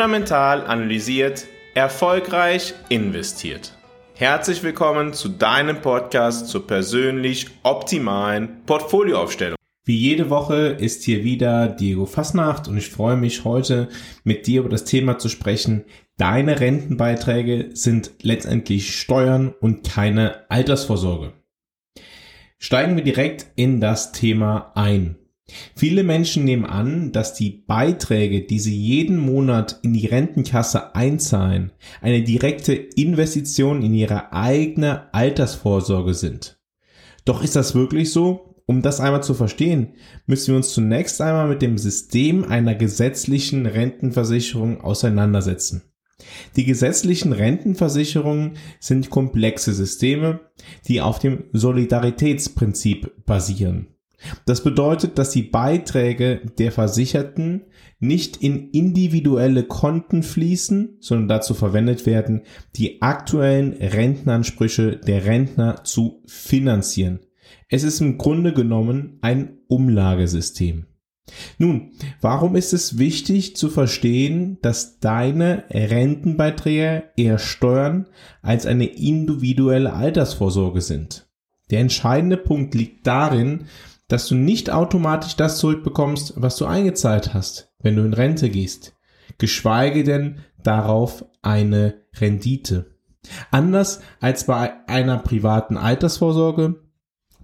fundamental analysiert, erfolgreich investiert. Herzlich willkommen zu deinem Podcast zur persönlich optimalen Portfolioaufstellung. Wie jede Woche ist hier wieder Diego Fasnacht und ich freue mich heute mit dir über das Thema zu sprechen. Deine Rentenbeiträge sind letztendlich Steuern und keine Altersvorsorge. Steigen wir direkt in das Thema ein. Viele Menschen nehmen an, dass die Beiträge, die sie jeden Monat in die Rentenkasse einzahlen, eine direkte Investition in ihre eigene Altersvorsorge sind. Doch ist das wirklich so? Um das einmal zu verstehen, müssen wir uns zunächst einmal mit dem System einer gesetzlichen Rentenversicherung auseinandersetzen. Die gesetzlichen Rentenversicherungen sind komplexe Systeme, die auf dem Solidaritätsprinzip basieren. Das bedeutet, dass die Beiträge der Versicherten nicht in individuelle Konten fließen, sondern dazu verwendet werden, die aktuellen Rentenansprüche der Rentner zu finanzieren. Es ist im Grunde genommen ein Umlagesystem. Nun, warum ist es wichtig zu verstehen, dass deine Rentenbeiträge eher Steuern als eine individuelle Altersvorsorge sind? Der entscheidende Punkt liegt darin, dass du nicht automatisch das zurückbekommst, was du eingezahlt hast, wenn du in Rente gehst, geschweige denn darauf eine Rendite. Anders als bei einer privaten Altersvorsorge,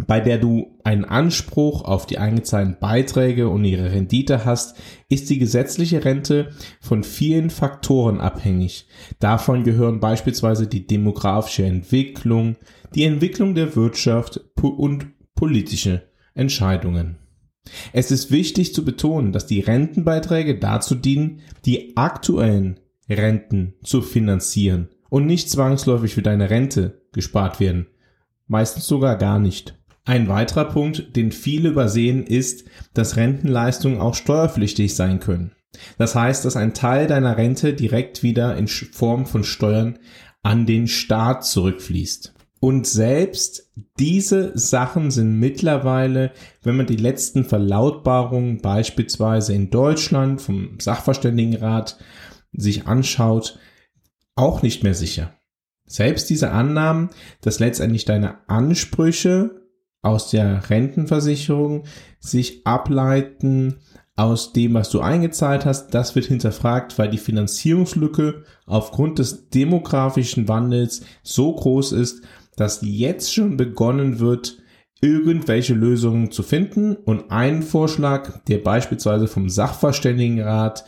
bei der du einen Anspruch auf die eingezahlten Beiträge und ihre Rendite hast, ist die gesetzliche Rente von vielen Faktoren abhängig. Davon gehören beispielsweise die demografische Entwicklung, die Entwicklung der Wirtschaft und politische Entscheidungen. Es ist wichtig zu betonen, dass die Rentenbeiträge dazu dienen, die aktuellen Renten zu finanzieren und nicht zwangsläufig für deine Rente gespart werden. Meistens sogar gar nicht. Ein weiterer Punkt, den viele übersehen, ist, dass Rentenleistungen auch steuerpflichtig sein können. Das heißt, dass ein Teil deiner Rente direkt wieder in Form von Steuern an den Staat zurückfließt. Und selbst diese Sachen sind mittlerweile, wenn man die letzten Verlautbarungen beispielsweise in Deutschland vom Sachverständigenrat sich anschaut, auch nicht mehr sicher. Selbst diese Annahmen, dass letztendlich deine Ansprüche aus der Rentenversicherung sich ableiten aus dem, was du eingezahlt hast, das wird hinterfragt, weil die Finanzierungslücke aufgrund des demografischen Wandels so groß ist, dass jetzt schon begonnen wird, irgendwelche Lösungen zu finden. Und ein Vorschlag, der beispielsweise vom Sachverständigenrat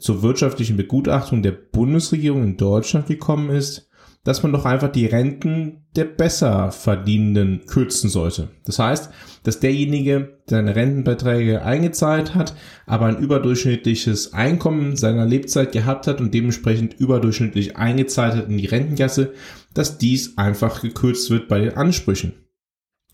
zur wirtschaftlichen Begutachtung der Bundesregierung in Deutschland gekommen ist, dass man doch einfach die Renten der besser verdienenden kürzen sollte. Das heißt, dass derjenige, der seine Rentenbeiträge eingezahlt hat, aber ein überdurchschnittliches Einkommen seiner Lebzeit gehabt hat und dementsprechend überdurchschnittlich eingezahlt hat in die Rentenkasse, dass dies einfach gekürzt wird bei den Ansprüchen.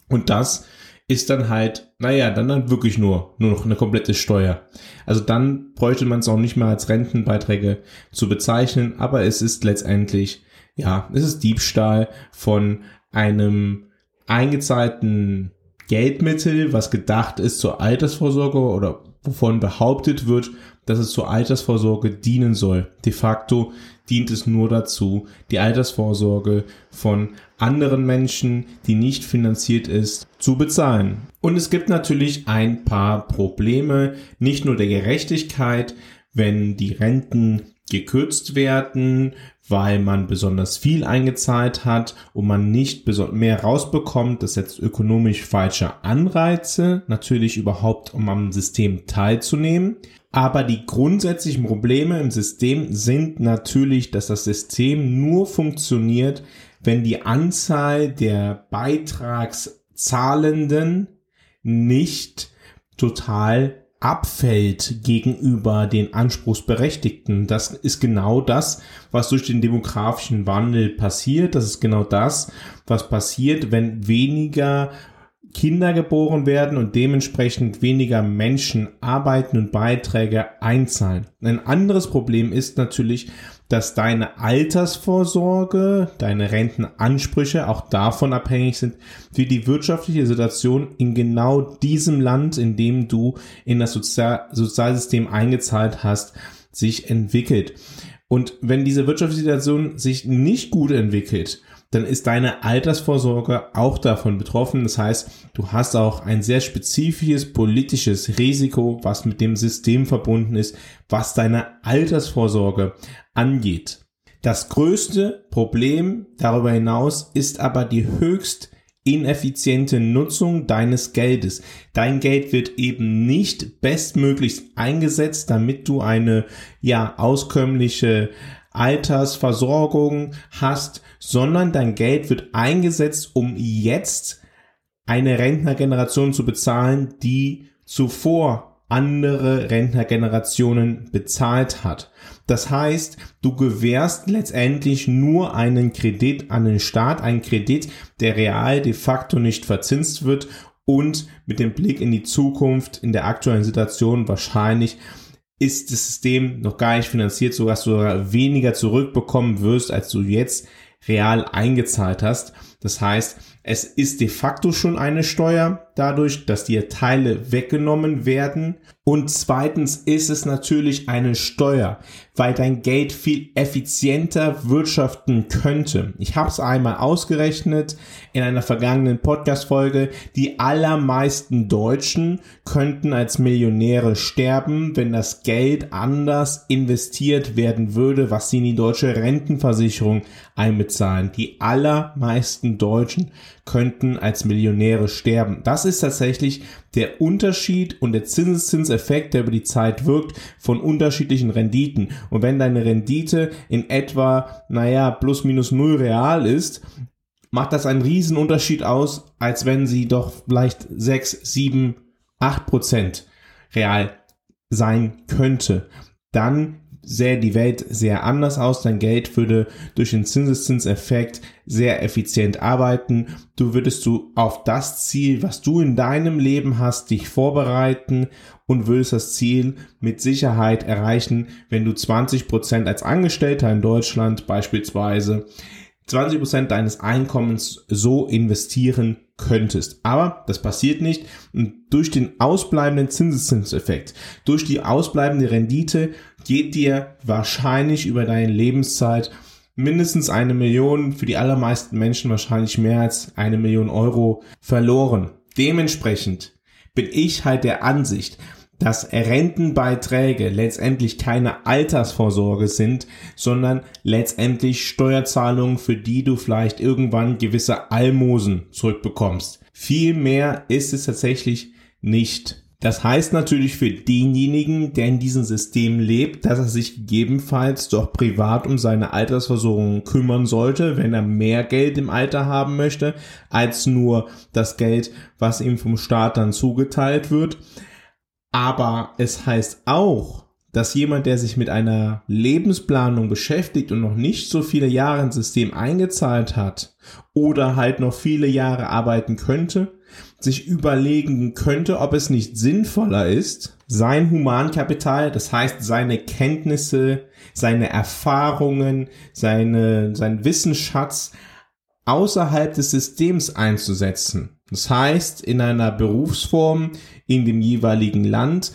Und das ist dann halt, naja, dann dann wirklich nur, nur noch eine komplette Steuer. Also dann bräuchte man es auch nicht mehr als Rentenbeiträge zu bezeichnen, aber es ist letztendlich, ja, es ist Diebstahl von einem eingezahlten Geldmittel, was gedacht ist zur Altersvorsorge oder wovon behauptet wird, dass es zur Altersvorsorge dienen soll. De facto dient es nur dazu, die Altersvorsorge von anderen Menschen, die nicht finanziert ist, zu bezahlen. Und es gibt natürlich ein paar Probleme, nicht nur der Gerechtigkeit, wenn die Renten gekürzt werden, weil man besonders viel eingezahlt hat und man nicht mehr rausbekommt. Das setzt ökonomisch falsche Anreize, natürlich überhaupt, um am System teilzunehmen. Aber die grundsätzlichen Probleme im System sind natürlich, dass das System nur funktioniert, wenn die Anzahl der Beitragszahlenden nicht total abfällt gegenüber den Anspruchsberechtigten. Das ist genau das, was durch den demografischen Wandel passiert. Das ist genau das, was passiert, wenn weniger Kinder geboren werden und dementsprechend weniger Menschen arbeiten und Beiträge einzahlen. Ein anderes Problem ist natürlich, dass deine Altersvorsorge, deine Rentenansprüche auch davon abhängig sind, wie die wirtschaftliche Situation in genau diesem Land, in dem du in das Sozial Sozialsystem eingezahlt hast, sich entwickelt. Und wenn diese wirtschaftliche Situation sich nicht gut entwickelt, dann ist deine Altersvorsorge auch davon betroffen. Das heißt, du hast auch ein sehr spezifisches politisches Risiko, was mit dem System verbunden ist, was deine Altersvorsorge angeht. Das größte Problem darüber hinaus ist aber die höchst ineffiziente Nutzung deines Geldes. Dein Geld wird eben nicht bestmöglichst eingesetzt, damit du eine ja auskömmliche Altersversorgung hast, sondern dein Geld wird eingesetzt, um jetzt eine Rentnergeneration zu bezahlen, die zuvor andere Rentnergenerationen bezahlt hat. Das heißt, du gewährst letztendlich nur einen Kredit an den Staat, einen Kredit, der real de facto nicht verzinst wird und mit dem Blick in die Zukunft in der aktuellen Situation wahrscheinlich ist das System noch gar nicht finanziert, sodass du weniger zurückbekommen wirst, als du jetzt real eingezahlt hast. Das heißt, es ist de facto schon eine Steuer dadurch, dass dir Teile weggenommen werden. Und zweitens ist es natürlich eine Steuer, weil dein Geld viel effizienter wirtschaften könnte. Ich habe es einmal ausgerechnet in einer vergangenen Podcast-Folge. Die allermeisten Deutschen könnten als Millionäre sterben, wenn das Geld anders investiert werden würde, was sie in die deutsche Rentenversicherung einbezahlen. Die allermeisten Deutschen könnten als Millionäre sterben. Das ist tatsächlich der Unterschied und der Zinseszinseffekt, der über die Zeit wirkt, von unterschiedlichen Renditen. Und wenn deine Rendite in etwa, naja, plus minus null real ist, macht das einen riesen Unterschied aus, als wenn sie doch vielleicht sechs, sieben, acht Prozent real sein könnte. Dann sähe die Welt sehr anders aus. Dein Geld würde durch den Zinseszinseffekt sehr effizient arbeiten. Du würdest du auf das Ziel, was du in deinem Leben hast, dich vorbereiten und würdest das Ziel mit Sicherheit erreichen, wenn du 20 Prozent als Angestellter in Deutschland beispielsweise 20 Prozent deines Einkommens so investieren könntest. Aber das passiert nicht. Und durch den ausbleibenden Zinseszinseffekt, durch die ausbleibende Rendite geht dir wahrscheinlich über deine Lebenszeit mindestens eine Million, für die allermeisten Menschen wahrscheinlich mehr als eine Million Euro verloren. Dementsprechend bin ich halt der Ansicht, dass Rentenbeiträge letztendlich keine Altersvorsorge sind, sondern letztendlich Steuerzahlungen, für die du vielleicht irgendwann gewisse Almosen zurückbekommst. Viel mehr ist es tatsächlich nicht. Das heißt natürlich für denjenigen, der in diesem System lebt, dass er sich gegebenenfalls doch privat um seine Altersversorgung kümmern sollte, wenn er mehr Geld im Alter haben möchte, als nur das Geld, was ihm vom Staat dann zugeteilt wird. Aber es heißt auch, dass jemand, der sich mit einer Lebensplanung beschäftigt und noch nicht so viele Jahre ins System eingezahlt hat oder halt noch viele Jahre arbeiten könnte, sich überlegen könnte, ob es nicht sinnvoller ist, sein Humankapital, das heißt seine Kenntnisse, seine Erfahrungen, seine, sein Wissensschatz außerhalb des Systems einzusetzen. Das heißt, in einer Berufsform in dem jeweiligen Land,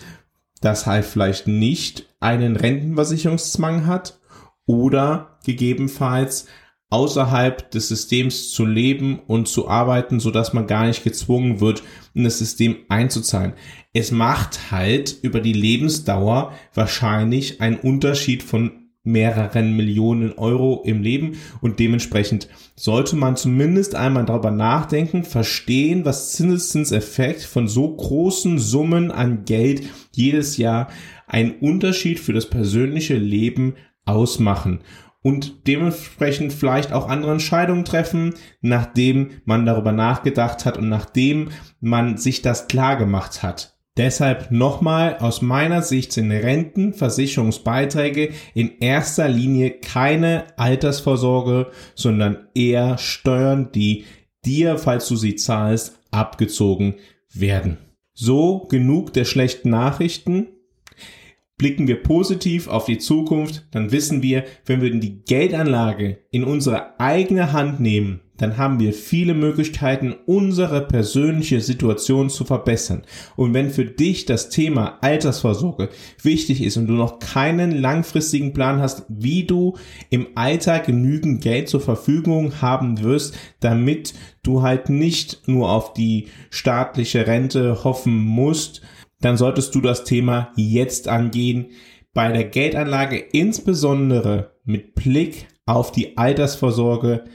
das halt vielleicht nicht einen Rentenversicherungszwang hat oder gegebenenfalls außerhalb des Systems zu leben und zu arbeiten, so dass man gar nicht gezwungen wird, in das System einzuzahlen. Es macht halt über die Lebensdauer wahrscheinlich einen Unterschied von mehreren Millionen Euro im Leben und dementsprechend sollte man zumindest einmal darüber nachdenken, verstehen, was Zinseszinseffekt von so großen Summen an Geld jedes Jahr einen Unterschied für das persönliche Leben ausmachen und dementsprechend vielleicht auch andere Entscheidungen treffen, nachdem man darüber nachgedacht hat und nachdem man sich das klar gemacht hat. Deshalb nochmal, aus meiner Sicht sind Rentenversicherungsbeiträge in erster Linie keine Altersvorsorge, sondern eher Steuern, die dir, falls du sie zahlst, abgezogen werden. So genug der schlechten Nachrichten. Blicken wir positiv auf die Zukunft, dann wissen wir, wenn wir die Geldanlage in unsere eigene Hand nehmen, dann haben wir viele Möglichkeiten, unsere persönliche Situation zu verbessern. Und wenn für dich das Thema Altersvorsorge wichtig ist und du noch keinen langfristigen Plan hast, wie du im Alltag genügend Geld zur Verfügung haben wirst, damit du halt nicht nur auf die staatliche Rente hoffen musst, dann solltest du das Thema jetzt angehen. Bei der Geldanlage insbesondere mit Blick auf die Altersvorsorge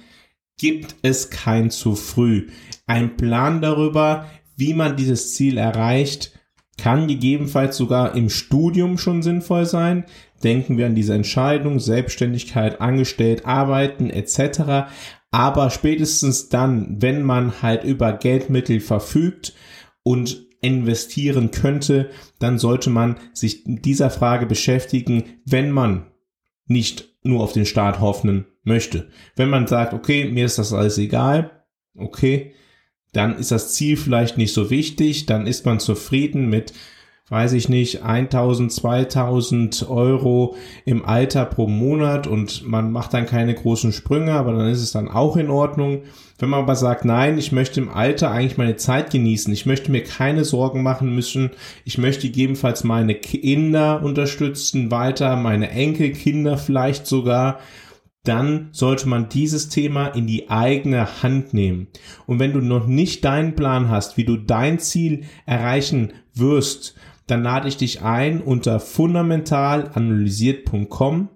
gibt es kein zu früh. Ein Plan darüber, wie man dieses Ziel erreicht, kann gegebenenfalls sogar im Studium schon sinnvoll sein. Denken wir an diese Entscheidung, Selbstständigkeit, angestellt, arbeiten etc. Aber spätestens dann, wenn man halt über Geldmittel verfügt und investieren könnte, dann sollte man sich dieser Frage beschäftigen, wenn man nicht nur auf den Staat hoffen möchte. Wenn man sagt, okay, mir ist das alles egal, okay, dann ist das Ziel vielleicht nicht so wichtig, dann ist man zufrieden mit weiß ich nicht, 1000, 2000 Euro im Alter pro Monat und man macht dann keine großen Sprünge, aber dann ist es dann auch in Ordnung. Wenn man aber sagt, nein, ich möchte im Alter eigentlich meine Zeit genießen, ich möchte mir keine Sorgen machen müssen, ich möchte gegebenenfalls meine Kinder unterstützen, weiter meine Enkelkinder vielleicht sogar, dann sollte man dieses Thema in die eigene Hand nehmen. Und wenn du noch nicht deinen Plan hast, wie du dein Ziel erreichen wirst, dann lade ich dich ein, unter fundamentalanalysiert.com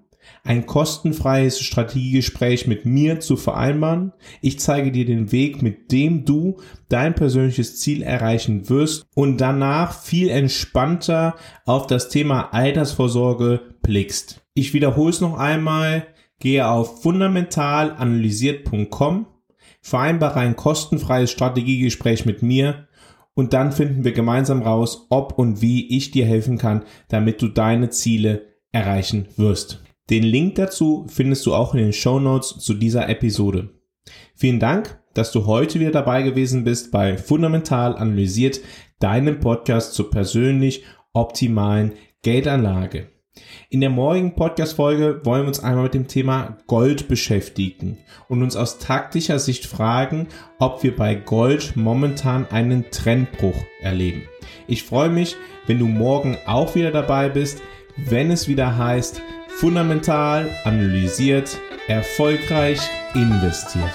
ein kostenfreies Strategiegespräch mit mir zu vereinbaren. Ich zeige dir den Weg, mit dem du dein persönliches Ziel erreichen wirst und danach viel entspannter auf das Thema Altersvorsorge blickst. Ich wiederhole es noch einmal. Gehe auf fundamentalanalysiert.com, vereinbare ein kostenfreies Strategiegespräch mit mir und dann finden wir gemeinsam raus, ob und wie ich dir helfen kann, damit du deine Ziele erreichen wirst. Den Link dazu findest du auch in den Show Notes zu dieser Episode. Vielen Dank, dass du heute wieder dabei gewesen bist bei Fundamental Analysiert, deinem Podcast zur persönlich optimalen Geldanlage. In der morgigen Podcast-Folge wollen wir uns einmal mit dem Thema Gold beschäftigen und uns aus taktischer Sicht fragen, ob wir bei Gold momentan einen Trendbruch erleben. Ich freue mich, wenn du morgen auch wieder dabei bist, wenn es wieder heißt, fundamental, analysiert, erfolgreich investiert.